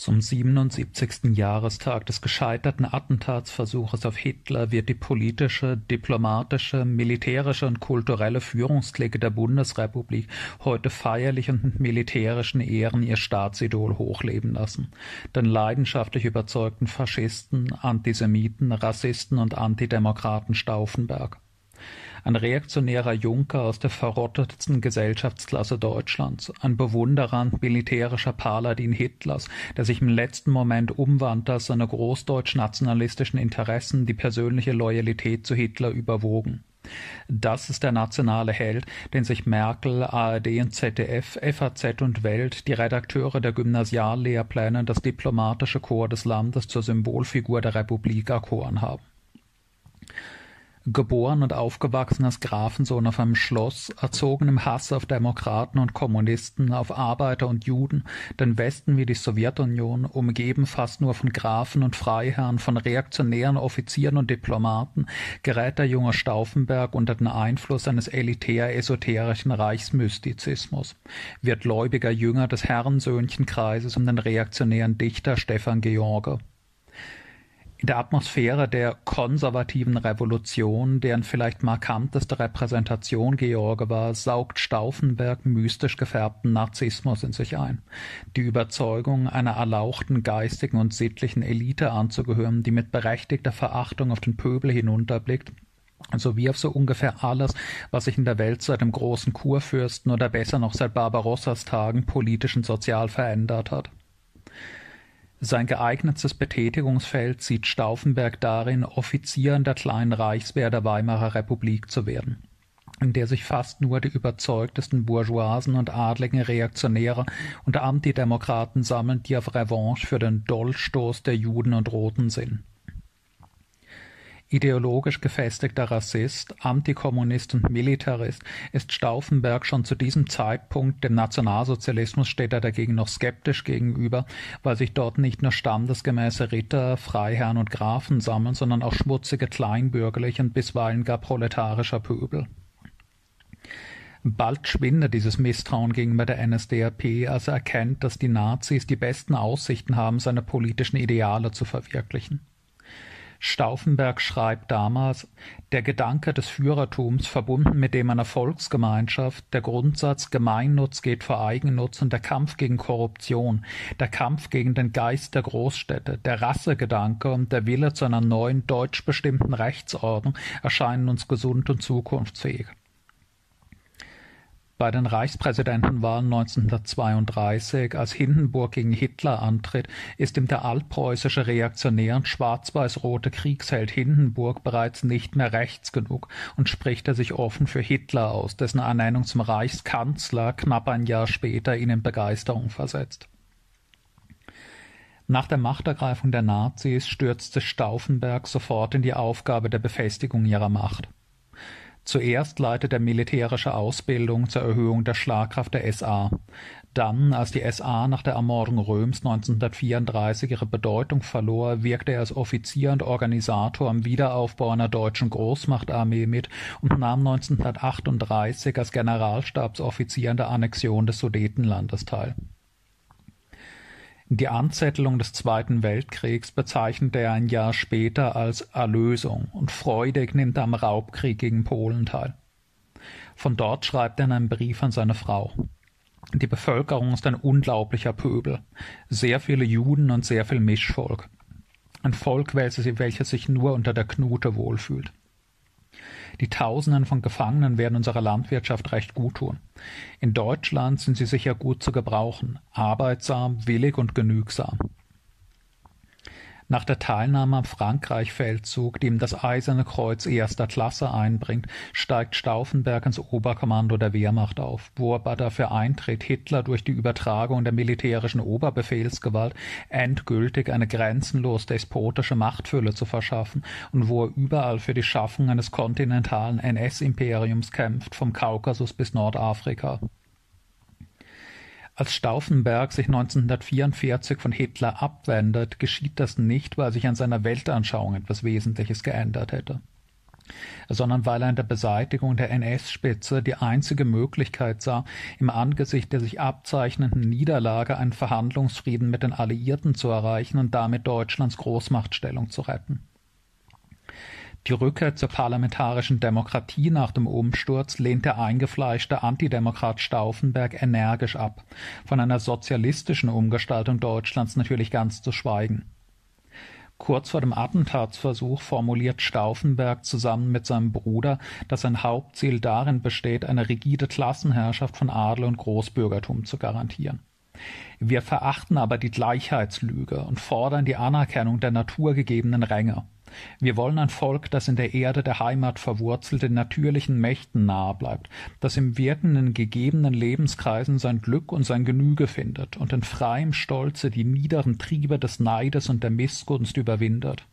Zum 77. Jahrestag des gescheiterten Attentatsversuches auf Hitler wird die politische, diplomatische, militärische und kulturelle Führungsklicke der Bundesrepublik heute feierlich und mit militärischen Ehren ihr Staatsidol hochleben lassen, den leidenschaftlich überzeugten Faschisten, Antisemiten, Rassisten und Antidemokraten Stauffenberg ein reaktionärer Junker aus der verrottetsten Gesellschaftsklasse Deutschlands, ein Bewunderer und militärischer Paladin Hitlers, der sich im letzten Moment umwandte, als seine großdeutsch-nationalistischen Interessen die persönliche Loyalität zu Hitler überwogen. Das ist der nationale Held, den sich Merkel, ARD und ZDF, FAZ und Welt, die Redakteure der Gymnasiallehrpläne, das diplomatische Korps des Landes zur Symbolfigur der Republik erkoren haben. Geboren und aufgewachsen als Grafensohn auf einem Schloss, erzogen im Hass auf Demokraten und Kommunisten, auf Arbeiter und Juden, den Westen wie die Sowjetunion, umgeben fast nur von Grafen und Freiherren, von reaktionären Offizieren und Diplomaten, gerät der junge Stauffenberg unter den Einfluss eines elitär-esoterischen Reichsmystizismus, wird gläubiger Jünger des Herrensöhnchenkreises um den reaktionären Dichter Stefan George. In der Atmosphäre der konservativen Revolution, deren vielleicht markanteste Repräsentation George war, saugt Stauffenberg mystisch gefärbten Narzissmus in sich ein. Die Überzeugung, einer erlauchten geistigen und sittlichen Elite anzugehören, die mit berechtigter Verachtung auf den Pöbel hinunterblickt, sowie auf so ungefähr alles, was sich in der Welt seit dem großen Kurfürsten oder besser noch seit Barbarossas Tagen politisch und sozial verändert hat. Sein geeignetes Betätigungsfeld sieht Stauffenberg darin, Offizier in der kleinen Reichswehr der Weimarer Republik zu werden, in der sich fast nur die überzeugtesten Bourgeoisen und adligen Reaktionäre und Antidemokraten sammeln, die auf Revanche für den Dolchstoß der Juden und Roten sind Ideologisch gefestigter Rassist, Antikommunist und Militarist ist Stauffenberg schon zu diesem Zeitpunkt, dem Nationalsozialismus steht er dagegen noch skeptisch gegenüber, weil sich dort nicht nur standesgemäße Ritter, Freiherren und Grafen sammeln, sondern auch schmutzige kleinbürgerliche und bisweilen gar proletarischer Pöbel. Bald schwindet dieses Misstrauen gegenüber der NSDAP, als er erkennt, dass die Nazis die besten Aussichten haben, seine politischen Ideale zu verwirklichen. Stauffenberg schreibt damals, der Gedanke des Führertums verbunden mit dem einer Volksgemeinschaft, der Grundsatz Gemeinnutz geht vor Eigennutz und der Kampf gegen Korruption, der Kampf gegen den Geist der Großstädte, der Rassegedanke und der Wille zu einer neuen deutsch bestimmten Rechtsordnung erscheinen uns gesund und zukunftsfähig. Bei den Reichspräsidentenwahlen 1932, als Hindenburg gegen Hitler antritt, ist ihm der altpreußische Reaktionär und schwarz-weiß-rote Kriegsheld Hindenburg bereits nicht mehr rechts genug und spricht er sich offen für Hitler aus, dessen Ernennung zum Reichskanzler knapp ein Jahr später ihn in Begeisterung versetzt. Nach der Machtergreifung der Nazis stürzte Stauffenberg sofort in die Aufgabe der Befestigung ihrer Macht. Zuerst leitet er militärische Ausbildung zur Erhöhung der Schlagkraft der SA. Dann, als die SA nach der Ermordung Röms 1934 ihre Bedeutung verlor, wirkte er als Offizier und Organisator am Wiederaufbau einer deutschen Großmachtarmee mit und nahm 1938 als Generalstabsoffizier an der Annexion des Sudetenlandes teil die Anzettelung des Zweiten Weltkriegs bezeichnet er ein Jahr später als Erlösung und freudig nimmt er am Raubkrieg gegen Polen teil. Von dort schreibt er in einem Brief an seine Frau. Die Bevölkerung ist ein unglaublicher Pöbel, sehr viele Juden und sehr viel Mischvolk. Ein Volk, welches sich nur unter der Knute wohlfühlt. Die Tausenden von Gefangenen werden unserer Landwirtschaft recht gut tun. In Deutschland sind sie sicher gut zu gebrauchen, arbeitsam, willig und genügsam. Nach der Teilnahme am Frankreich-Feldzug, die ihm das Eiserne Kreuz erster Klasse einbringt, steigt Stauffenberg ins Oberkommando der Wehrmacht auf, wo er dafür eintritt, Hitler durch die Übertragung der militärischen Oberbefehlsgewalt endgültig eine grenzenlos despotische Machtfülle zu verschaffen und wo er überall für die Schaffung eines kontinentalen NS-Imperiums kämpft, vom Kaukasus bis Nordafrika. Als Stauffenberg sich 1944 von Hitler abwendet, geschieht das nicht, weil sich an seiner Weltanschauung etwas Wesentliches geändert hätte. sondern weil er in der Beseitigung der NS-Spitze die einzige Möglichkeit sah, im Angesicht der sich abzeichnenden Niederlage einen Verhandlungsfrieden mit den Alliierten zu erreichen und damit Deutschlands Großmachtstellung zu retten. Die Rückkehr zur parlamentarischen Demokratie nach dem Umsturz lehnt der eingefleischte Antidemokrat Stauffenberg energisch ab, von einer sozialistischen Umgestaltung Deutschlands natürlich ganz zu schweigen. Kurz vor dem Attentatsversuch formuliert Stauffenberg zusammen mit seinem Bruder, dass sein Hauptziel darin besteht, eine rigide Klassenherrschaft von Adel und Großbürgertum zu garantieren. Wir verachten aber die Gleichheitslüge und fordern die Anerkennung der naturgegebenen Ränge. Wir wollen ein Volk, das in der Erde der Heimat verwurzelt, den natürlichen Mächten nahe bleibt, das im wirkenden gegebenen Lebenskreisen sein Glück und sein Genüge findet und in freiem Stolze die niederen Triebe des Neides und der Missgunst überwindet.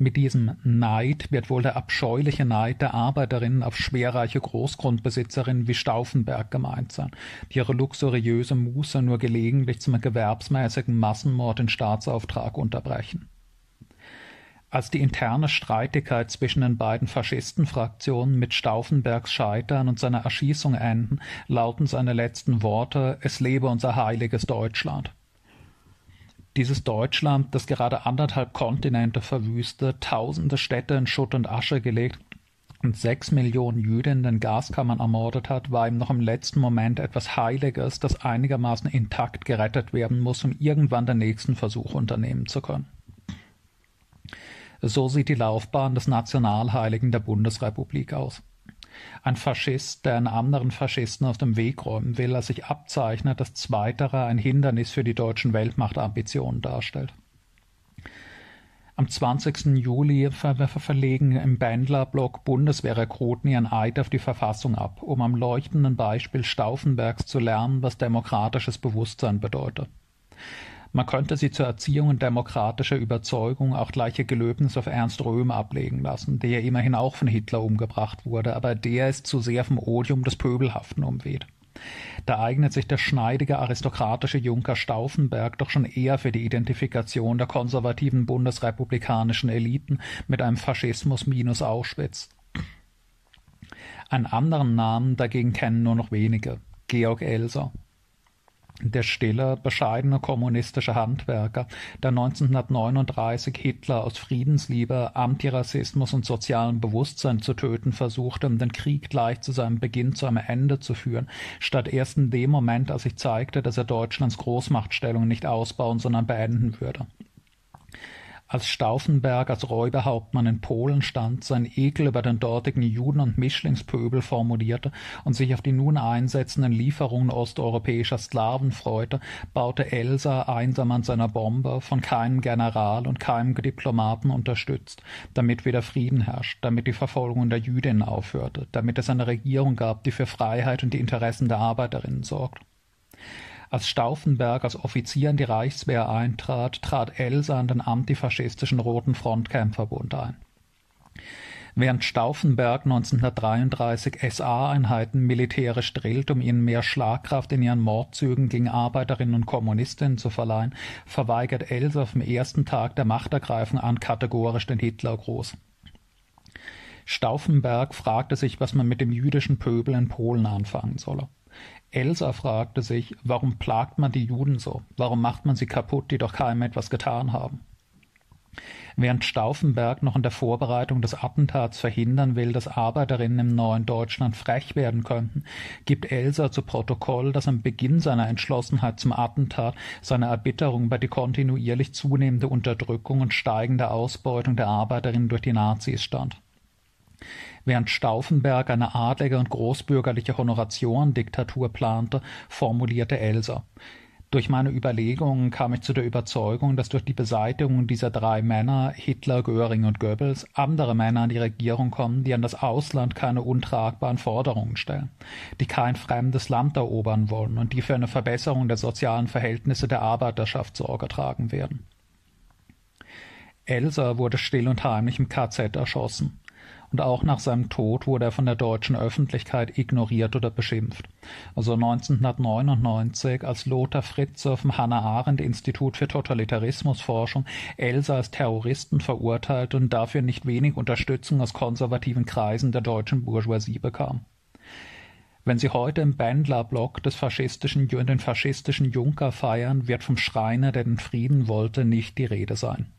Mit diesem Neid wird wohl der abscheuliche Neid der Arbeiterinnen auf schwerreiche Großgrundbesitzerinnen wie Stauffenberg gemeint sein, die ihre luxuriöse Muße nur gelegentlich zum gewerbsmäßigen Massenmord in Staatsauftrag unterbrechen. Als die interne Streitigkeit zwischen den beiden Faschistenfraktionen mit Stauffenbergs Scheitern und seiner Erschießung enden, lauten seine letzten Worte Es lebe unser heiliges Deutschland. Dieses Deutschland, das gerade anderthalb Kontinente verwüstet, tausende Städte in Schutt und Asche gelegt und sechs Millionen Jüdinnen in den Gaskammern ermordet hat, war ihm noch im letzten Moment etwas Heiliges, das einigermaßen intakt gerettet werden muss, um irgendwann den nächsten Versuch unternehmen zu können. So sieht die Laufbahn des Nationalheiligen der Bundesrepublik aus. Ein Faschist, der einen anderen Faschisten aus dem Weg räumen will, als sich abzeichnet, dass zweiterer ein Hindernis für die deutschen Weltmachtambitionen darstellt. Am 20. Juli ver verlegen im Bändlerblock Bundeswehrrekruten ihren Eid auf die Verfassung ab, um am leuchtenden Beispiel Stauffenbergs zu lernen, was demokratisches Bewusstsein bedeutet. Man könnte sie zur Erziehung in demokratischer Überzeugung auch gleiche Gelöbnis auf Ernst Röhm ablegen lassen, der ja immerhin auch von Hitler umgebracht wurde, aber der ist zu sehr vom Odium des Pöbelhaften umweht. Da eignet sich der schneidige aristokratische Junker Stauffenberg doch schon eher für die Identifikation der konservativen bundesrepublikanischen Eliten mit einem Faschismus minus Auschwitz. Einen anderen Namen dagegen kennen nur noch wenige, Georg Elser der stille, bescheidene kommunistische Handwerker, der 1939 Hitler aus Friedensliebe, Antirassismus und sozialem Bewusstsein zu töten versuchte, um den Krieg gleich zu seinem Beginn zu einem Ende zu führen, statt erst in dem Moment, als sich zeigte, dass er Deutschlands Großmachtstellung nicht ausbauen, sondern beenden würde. Als Stauffenberg als Räuberhauptmann in Polen stand, sein Ekel über den dortigen Juden- und Mischlingspöbel formulierte und sich auf die nun einsetzenden Lieferungen osteuropäischer Sklaven freute, baute Elsa einsam an seiner Bombe, von keinem General und keinem Diplomaten unterstützt, damit wieder Frieden herrscht, damit die Verfolgung der Jüdinnen aufhörte, damit es eine Regierung gab, die für Freiheit und die Interessen der Arbeiterinnen sorgt. Als Stauffenberg als Offizier in die Reichswehr eintrat, trat Elsa in den antifaschistischen Roten Frontkämpferbund ein. Während Stauffenberg 1933 SA-Einheiten militärisch drillt, um ihnen mehr Schlagkraft in ihren Mordzügen gegen Arbeiterinnen und Kommunistinnen zu verleihen, verweigert Elsa vom ersten Tag der Machtergreifung an kategorisch den Hitlergruß. Stauffenberg fragte sich, was man mit dem jüdischen Pöbel in Polen anfangen solle. Elsa fragte sich, warum plagt man die Juden so? Warum macht man sie kaputt, die doch keinem etwas getan haben? Während Stauffenberg noch in der Vorbereitung des Attentats verhindern will, dass Arbeiterinnen im neuen Deutschland frech werden könnten, gibt Elsa zu Protokoll, dass am Beginn seiner Entschlossenheit zum Attentat seine Erbitterung über die kontinuierlich zunehmende Unterdrückung und steigende Ausbeutung der Arbeiterinnen durch die Nazis stand. Während Stauffenberg eine adlige und großbürgerliche Honoratiorendiktatur plante, formulierte Elsa durch meine Überlegungen kam ich zu der Überzeugung, dass durch die Beseitigung dieser drei Männer, Hitler, Göring und Goebbels, andere Männer an die Regierung kommen, die an das Ausland keine untragbaren Forderungen stellen, die kein fremdes Land erobern wollen und die für eine Verbesserung der sozialen Verhältnisse der Arbeiterschaft Sorge tragen werden. Elsa wurde still und heimlich im KZ erschossen und auch nach seinem Tod wurde er von der deutschen Öffentlichkeit ignoriert oder beschimpft. Also 1999, als Lothar Fritze vom Hannah-Arendt-Institut für Totalitarismusforschung Elsa als Terroristen verurteilt und dafür nicht wenig Unterstützung aus konservativen Kreisen der deutschen Bourgeoisie bekam. Wenn Sie heute im Bändler-Block des faschistischen, den faschistischen Junker feiern, wird vom Schreiner, der den Frieden wollte, nicht die Rede sein.